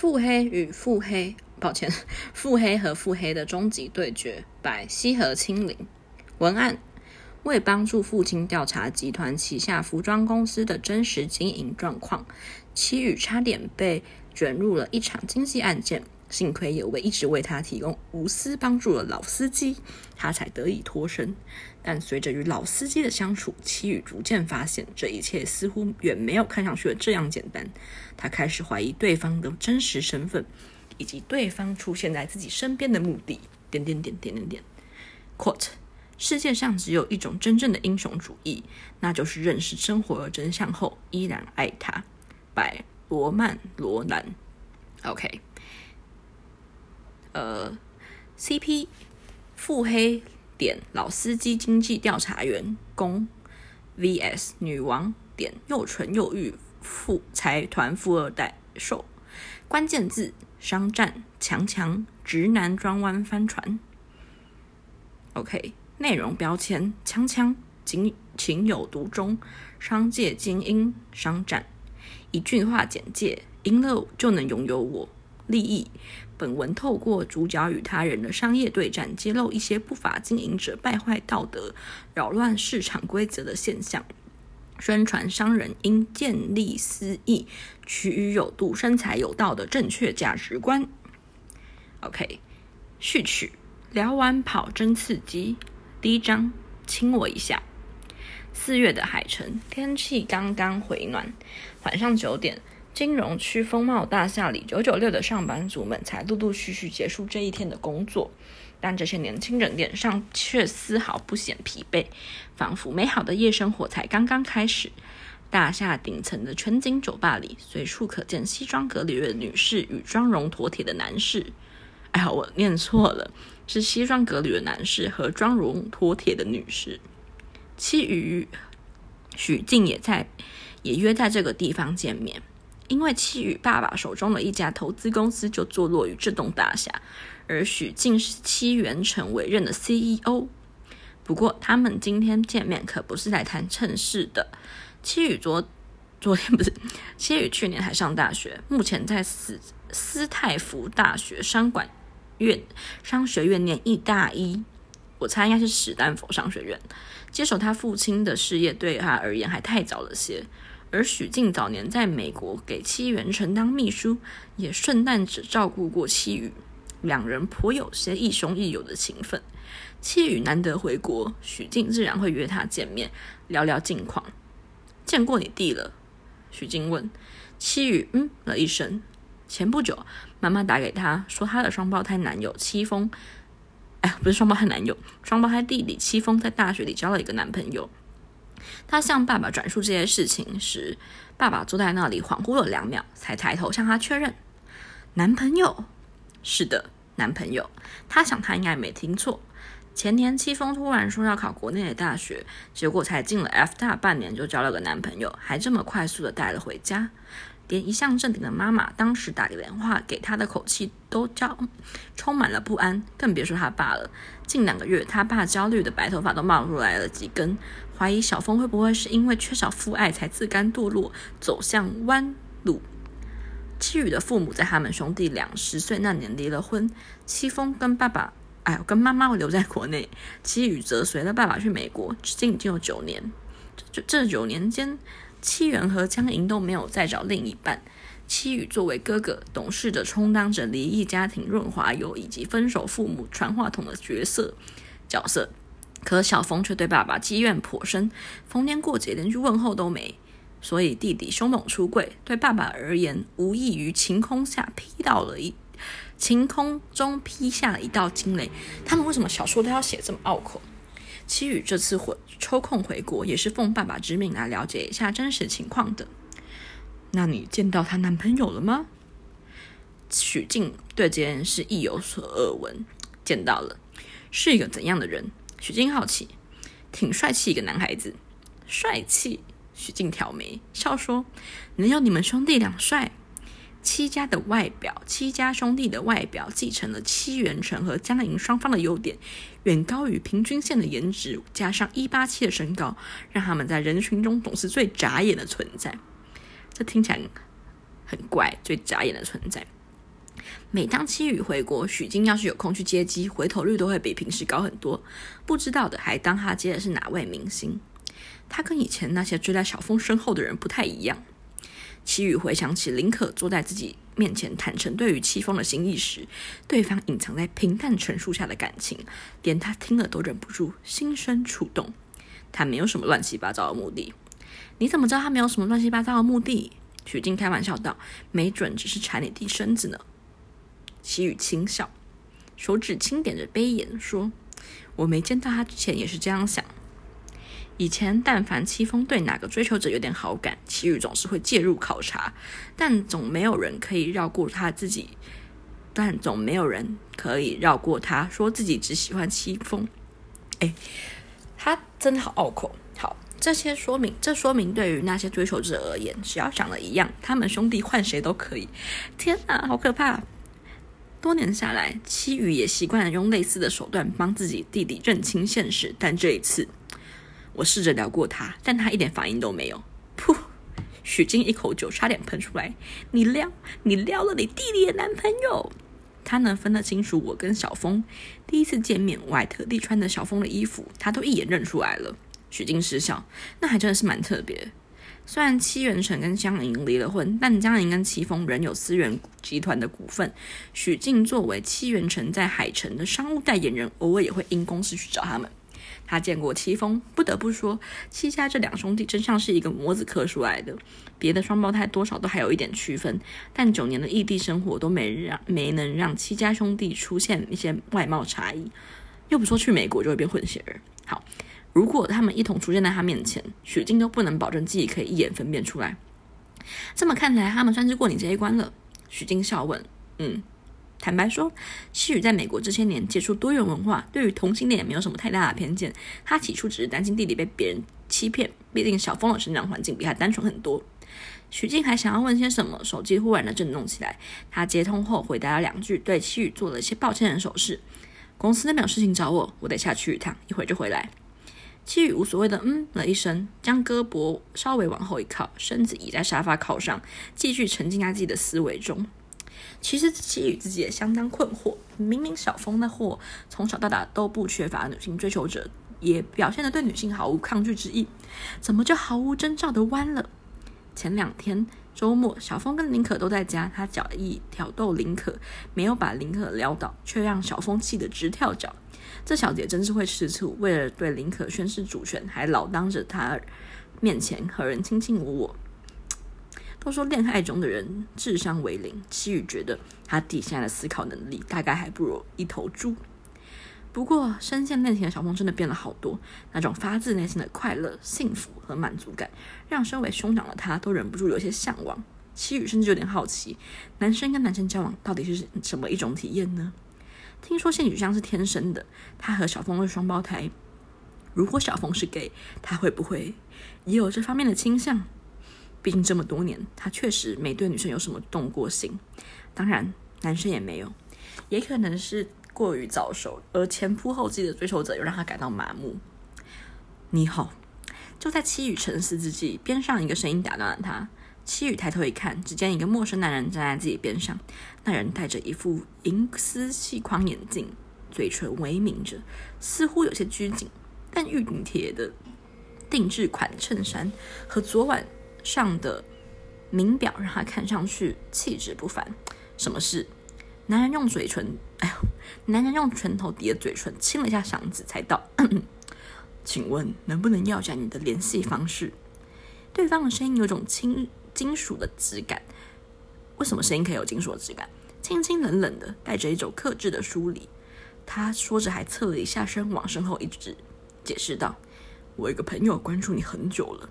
腹黑与腹黑，抱歉，腹黑和腹黑的终极对决，白西河清零。文案。为帮助父亲调查集团旗下服装公司的真实经营状况，其与差点被卷入了一场经济案件。幸亏有位一直为他提供无私帮助的老司机，他才得以脱身。但随着与老司机的相处，妻与逐渐发现这一切似乎远没有看上去的这样简单。他开始怀疑对方的真实身份，以及对方出现在自己身边的目的。点点点点点点。Quote。世界上只有一种真正的英雄主义，那就是认识生活的真相后依然爱他。百罗曼·罗兰。OK，呃，CP 腹黑点老司机经济调查员公 VS 女王点又蠢又欲富财团富二代受。关键字：商战、强强、直男转弯翻船。OK。内容标签：锵锵，情情有独钟，商界精英，商战。一句话简介：赢了就能拥有我。利益：本文透过主角与他人的商业对战，揭露一些不法经营者败坏道德、扰乱市场规则的现象，宣传商人应见利思义、取予有度、生财有道的正确价值观。OK，序曲：聊完跑真刺激。第一章，亲我一下。四月的海城，天气刚刚回暖。晚上九点，金融区风貌大厦里，九九六的上班族们才陆陆续续结束这一天的工作。但这些年轻人脸上却丝毫不显疲惫，仿佛美好的夜生活才刚刚开始。大厦顶层的全景酒吧里，随处可见西装革履的女士与妆容妥帖的男士。哎呀，我念错了。是西装革履的男士和妆容妥帖的女士。其余许静也在，也约在这个地方见面。因为妻与爸爸手中的一家投资公司就坐落于这栋大厦，而许静是妻元成委任的 CEO。不过，他们今天见面可不是来谈正事的。妻与昨昨天不是，妻与去年还上大学，目前在斯斯泰福大学商管。院商学院念一大一，我猜应该是史丹佛商学院。接手他父亲的事业对他而言还太早了些。而许静早年在美国给戚元成当秘书，也顺带只照顾过戚宇，两人颇有些亦兄亦友的情分。戚宇难得回国，许静自然会约他见面，聊聊近况。见过你弟了？许静问。戚宇嗯了一声。前不久，妈妈打给他说，他的双胞胎男友戚风，哎，不是双胞胎男友，双胞胎弟弟戚风在大学里交了一个男朋友。他向爸爸转述这些事情时，爸爸坐在那里恍惚了两秒，才抬头向他确认：“男朋友？是的，男朋友。”他想他应该没听错。前年戚风突然说要考国内的大学，结果才进了 F 大半年就交了个男朋友，还这么快速的带了回家。连一向镇定的妈妈当时打个电话给他的口气都叫充满了不安，更别说他爸了。近两个月，他爸焦虑的白头发都冒出来了几根，怀疑小峰会不会是因为缺少父爱才自甘堕落，走向弯路。戚宇的父母在他们兄弟俩十岁那年离了婚，戚风跟爸爸，哎，跟妈妈留在国内，戚宇则随了爸爸去美国，至今已经有九年。这这九年间。戚元和江莹都没有再找另一半，戚宇作为哥哥，懂事的充当着离异家庭润滑油以及分手父母传话筒的角色角色，可小峰却对爸爸积怨颇深，逢年过节连句问候都没，所以弟弟凶猛出柜，对爸爸而言，无异于晴空下劈到了一晴空中劈下了一道惊雷。他们为什么小说都要写这么拗口？戚宇这次回抽空回国，也是奉爸爸之命来了解一下真实情况的。那你见到她男朋友了吗？许静对这件事亦有所耳闻，见到了，是一个怎样的人？许静好奇，挺帅气一个男孩子，帅气。许静挑眉笑说：“能有你们兄弟俩帅？”戚家的外表，戚家兄弟的外表，继承了戚元成和江莹双方的优点，远高于平均线的颜值，加上一八七的身高，让他们在人群中总是最扎眼的存在。这听起来很怪，最扎眼的存在。每当戚宇回国，许静要是有空去接机，回头率都会比平时高很多。不知道的还当他接的是哪位明星。他跟以前那些追在小峰身后的人不太一样。戚宇回想起林可坐在自己面前坦诚对于戚风的心意时，对方隐藏在平淡陈述下的感情，连他听了都忍不住心生触动。他没有什么乱七八糟的目的。你怎么知道他没有什么乱七八糟的目的？许静开玩笑道：“没准只是馋你弟身子呢。”戚宇轻笑，手指轻点着杯沿，说：“我没见到他之前也是这样想。以前但凡戚风对哪个追求者有点好感，戚宇总是会介入考察，但总没有人可以绕过他自己，但总没有人可以绕过他，说自己只喜欢戚风。哎，他真的好拗口。好，这些说明，这说明对于那些追求者而言，只要长得一样，他们兄弟换谁都可以。天哪，好可怕！”多年下来，七宇也习惯了用类似的手段帮自己弟弟认清现实。但这一次，我试着撩过他，但他一点反应都没有。噗！许静一口酒差点喷出来。你撩，你撩了你弟弟的男朋友？他能分得清楚我跟小峰。第一次见面，我还特地穿着小峰的衣服，他都一眼认出来了。许静失笑，那还真的是蛮特别。虽然戚元成跟江莹离了婚，但江莹跟戚风仍有思源集团的股份。许静作为戚元成在海城的商务代言人，偶尔也会因公事去找他们。他见过戚风，不得不说，戚家这两兄弟真像是一个模子刻出来的。别的双胞胎多少都还有一点区分，但九年的异地生活都没让没能让戚家兄弟出现一些外貌差异。又不说去美国就会变混血儿。好。如果他们一同出现在他面前，许静都不能保证自己可以一眼分辨出来。这么看来，他们算是过你这一关了。许静笑问：“嗯，坦白说，西宇在美国这些年接触多元文化，对于同性恋也没有什么太大的偏见。他起初只是担心弟弟被别人欺骗，毕竟小峰的成长环境比他单纯很多。”许静还想要问些什么，手机忽然的震动起来。他接通后回答了两句，对西宇做了一些抱歉的手势。公司那边有事情找我，我得下去一趟，一会儿就回来。祁宇无所谓的嗯了一声，将胳膊稍微往后一靠，身子倚在沙发靠上，继续沉浸在自己的思维中。其实祁宇自己也相当困惑，明明小峰那货从小到大都不缺乏女性追求者，也表现得对女性毫无抗拒之意，怎么就毫无征兆的弯了？前两天周末，小峰跟林可都在家，他假意挑逗林可，没有把林可撩倒，却让小峰气得直跳脚。这小子真是会吃醋，为了对林可宣示主权，还老当着他面前和人卿卿我我。都说恋爱中的人智商为零，戚宇觉得他底下的思考能力大概还不如一头猪。不过深陷恋情的小峰真的变了好多，那种发自内心的快乐、幸福和满足感，让身为兄长的他都忍不住有些向往。戚宇甚至有点好奇，男生跟男生交往到底是什么一种体验呢？听说性取向是天生的，他和小峰是双胞胎。如果小峰是 gay，他会不会也有这方面的倾向？毕竟这么多年，他确实没对女生有什么动过心。当然，男生也没有，也可能是过于早熟，而前仆后继的追求者又让他感到麻木。你好，就在戚宇沉思之际，边上一个声音打断了他。戚宇抬头一看，只见一个陌生男人站在自己边上。那人戴着一副银丝细框眼镜，嘴唇微抿着，似乎有些拘谨。但玉顶贴的定制款衬衫和昨晚上的名表让他看上去气质不凡。什么事？男人用嘴唇，哎呦，男人用拳头抵着嘴唇亲了一下嗓子，才道：“请问能不能要下你的联系方式？”对方的声音有种轻。金属的质感，为什么声音可以有金属的质感？清清冷冷的，带着一种克制的疏离。他说着，还侧了一下身，往身后一指，解释道：“我一个朋友关注你很久了。”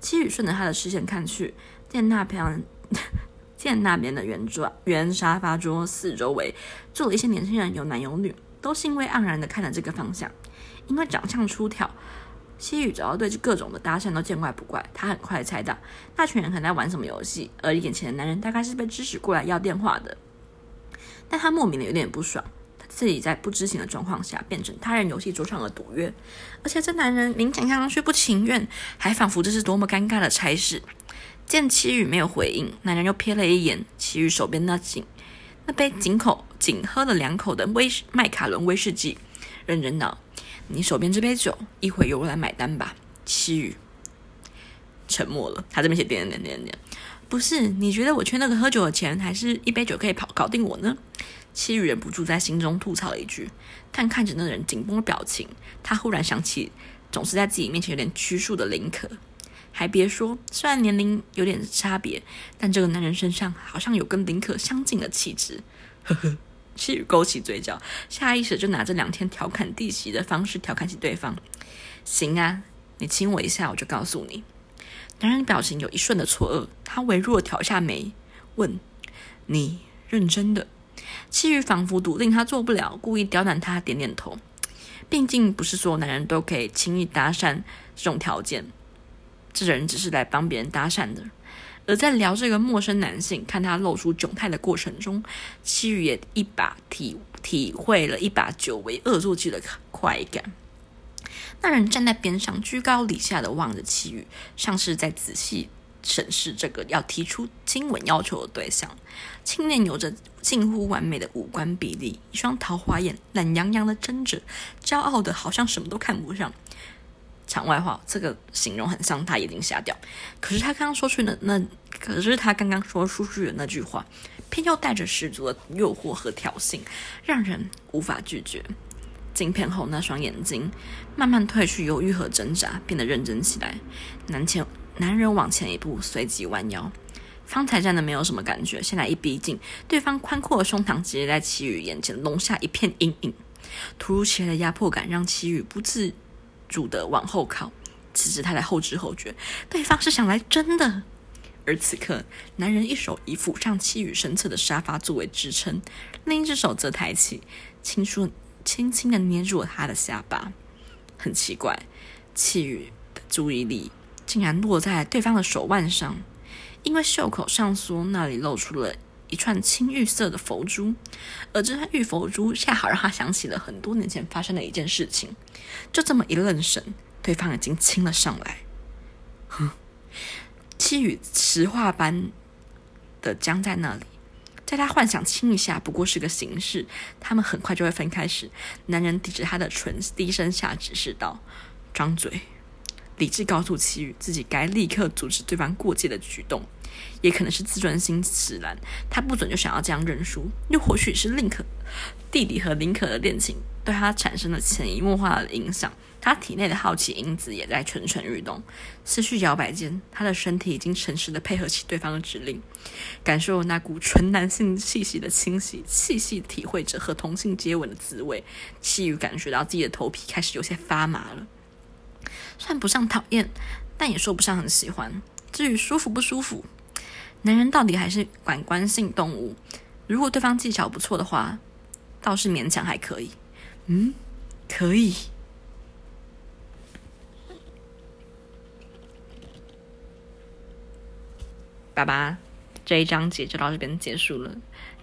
戚宇顺着他的视线看去，见那边，见那边的圆桌、圆沙发桌四周围坐了一些年轻人，有男有女，都兴味盎然的看着这个方向，因为长相出挑。戚宇只要对各种的搭讪都见怪不怪，他很快猜到那群人可能在玩什么游戏，而眼前的男人大概是被指使过来要电话的。但他莫名的有点不爽，他自己在不知情的状况下变成他人游戏桌上的赌约，而且这男人明显看上去不情愿，还仿佛这是多么尴尬的差事。见戚宇没有回应，男人又瞥了一眼戚宇手边那紧那杯井口仅喝了两口的威麦卡伦威士忌，认真道：“你手边这杯酒，一会由我来买单吧。”七羽沉默了，他这边写点点点点，不是？你觉得我缺那个喝酒的钱，还是一杯酒可以跑搞定我呢？七羽忍不住在心中吐槽了一句，但看着那人紧绷的表情，他忽然想起总是在自己面前有点拘束的林可。还别说，虽然年龄有点差别，但这个男人身上好像有跟林可相近的气质。呵呵，七羽勾起嘴角，下意识就拿这两天调侃弟媳的方式调侃起对方。行啊，你亲我一下，我就告诉你。男人表情有一瞬的错愕，他微弱挑下眉，问：“你认真的？”七羽仿佛笃定他做不了，故意刁难他，点点头。毕竟不是所有男人都可以轻易搭讪这种条件。这人只是来帮别人搭讪的，而在聊这个陌生男性，看他露出窘态的过程中，七羽也一把体体会了一把久违恶作剧的快感。那人站在边上，居高临下的望着七羽，像是在仔细审视这个要提出亲吻要求的对象。青年有着近乎完美的五官比例，一双桃花眼懒洋洋的睁着，骄傲的好像什么都看不上。场外话，这个形容很像他眼睛瞎掉。可是他刚刚说出的那，可是他刚刚说出去的那句话，偏又带着十足的诱惑和挑衅，让人无法拒绝。镜片后那双眼睛慢慢褪去犹豫和挣扎，变得认真起来。男前男人往前一步，随即弯腰。方才站的没有什么感觉，现在一逼近，对方宽阔的胸膛直接在七羽眼前隆下一片阴影。突如其来的压迫感让七羽不自主的往后靠，此时他才后知后觉，对方是想来真的。而此刻，男人一手以抚上七羽身侧的沙发作为支撑，另一只手则抬起，轻触、轻轻的捏住了他的下巴。很奇怪，七羽的注意力竟然落在对方的手腕上，因为袖口上缩那里露出了一串青玉色的佛珠，而这串玉佛珠恰好让他想起了很多年前发生的一件事情。就这么一愣神，对方已经亲了上来。哼，七羽石化般的僵在那里，在他幻想亲一下不过是个形式，他们很快就会分开时，男人抵着他的唇，低声下指示道：“张嘴。”理智告诉七羽，自己该立刻阻止对方过界的举动。也可能是自尊心使然，他不准就想要这样认输，又或许是林可弟弟和林可的恋情对他产生了潜移默化的影响，他体内的好奇因子也在蠢蠢欲动。思绪摇摆间，他的身体已经诚实的配合起对方的指令，感受那股纯男性气息的侵袭，细细体会着和同性接吻的滋味。七羽感觉到自己的头皮开始有些发麻了，算不上讨厌，但也说不上很喜欢。至于舒服不舒服？男人到底还是感官性动物，如果对方技巧不错的话，倒是勉强还可以。嗯，可以。爸爸，这一章节就到这边结束了，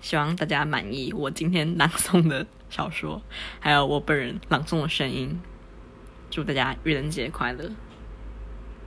希望大家满意我今天朗诵的小说，还有我本人朗诵的声音。祝大家愚人节快乐！